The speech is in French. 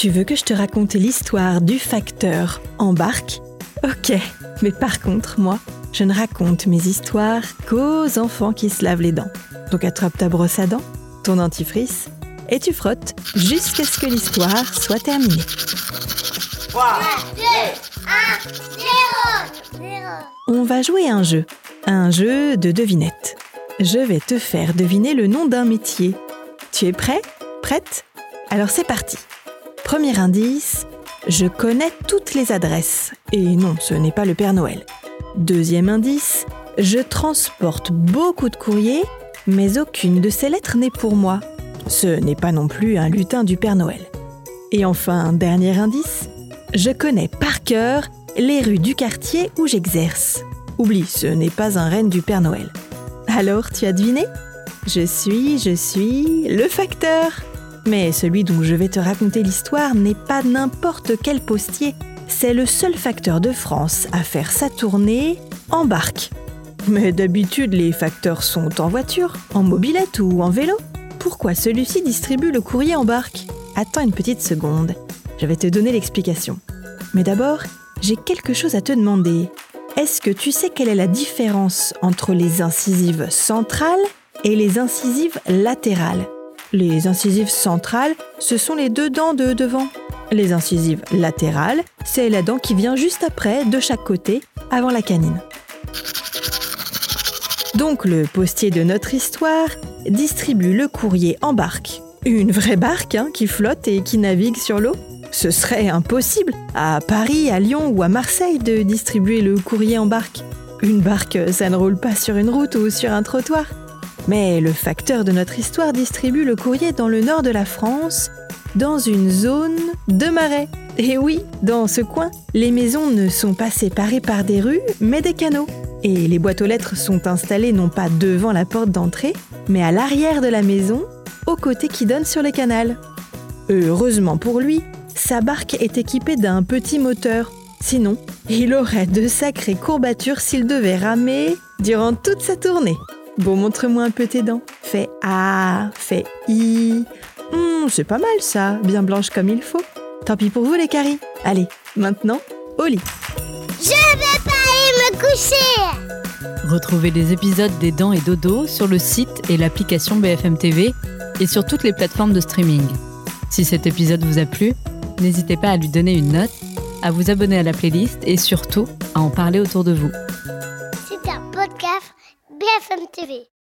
Tu veux que je te raconte l'histoire du facteur embarque? Ok, mais par contre, moi, je ne raconte mes histoires qu'aux enfants qui se lavent les dents. Donc attrape ta brosse à dents, ton dentifrice, et tu frottes jusqu'à ce que l'histoire soit terminée. 3, 2, 1, 0, 0. On va jouer un jeu, un jeu de devinette. Je vais te faire deviner le nom d'un métier. Tu es prêt? Prête? Alors c'est parti. Premier indice, je connais toutes les adresses. Et non, ce n'est pas le Père Noël. Deuxième indice, je transporte beaucoup de courriers, mais aucune de ces lettres n'est pour moi. Ce n'est pas non plus un lutin du Père Noël. Et enfin, dernier indice, je connais par cœur les rues du quartier où j'exerce. Oublie, ce n'est pas un renne du Père Noël. Alors, tu as deviné? Je suis, je suis le facteur. Mais celui dont je vais te raconter l'histoire n'est pas n'importe quel postier. C'est le seul facteur de France à faire sa tournée en barque. Mais d'habitude, les facteurs sont en voiture, en mobilette ou en vélo. Pourquoi celui-ci distribue le courrier en barque? Attends une petite seconde. Je vais te donner l'explication. Mais d'abord, j'ai quelque chose à te demander. Est-ce que tu sais quelle est la différence entre les incisives centrales et les incisives latérales? Les incisives centrales, ce sont les deux dents de devant. Les incisives latérales, c'est la dent qui vient juste après, de chaque côté, avant la canine. Donc le postier de notre histoire distribue le courrier en barque. Une vraie barque hein, qui flotte et qui navigue sur l'eau ce serait impossible à Paris, à Lyon ou à Marseille de distribuer le courrier en barque. Une barque, ça ne roule pas sur une route ou sur un trottoir. Mais le facteur de notre histoire distribue le courrier dans le nord de la France, dans une zone de marais. Et oui, dans ce coin, les maisons ne sont pas séparées par des rues, mais des canaux. Et les boîtes aux lettres sont installées non pas devant la porte d'entrée, mais à l'arrière de la maison, au côté qui donne sur le canal. Heureusement pour lui, sa barque est équipée d'un petit moteur. Sinon, il aurait de sacrées courbatures s'il devait ramer durant toute sa tournée. Bon, montre-moi un peu tes dents. Fais A, fais I. Hmm, c'est pas mal ça, bien blanche comme il faut. Tant pis pour vous les caries. Allez, maintenant, au lit. Je vais pas aller me coucher Retrouvez les épisodes des Dents et Dodo sur le site et l'application BFM TV et sur toutes les plateformes de streaming. Si cet épisode vous a plu, n'hésitez pas à lui donner une note, à vous abonner à la playlist et surtout à en parler autour de vous. C'est un podcast BFM TV.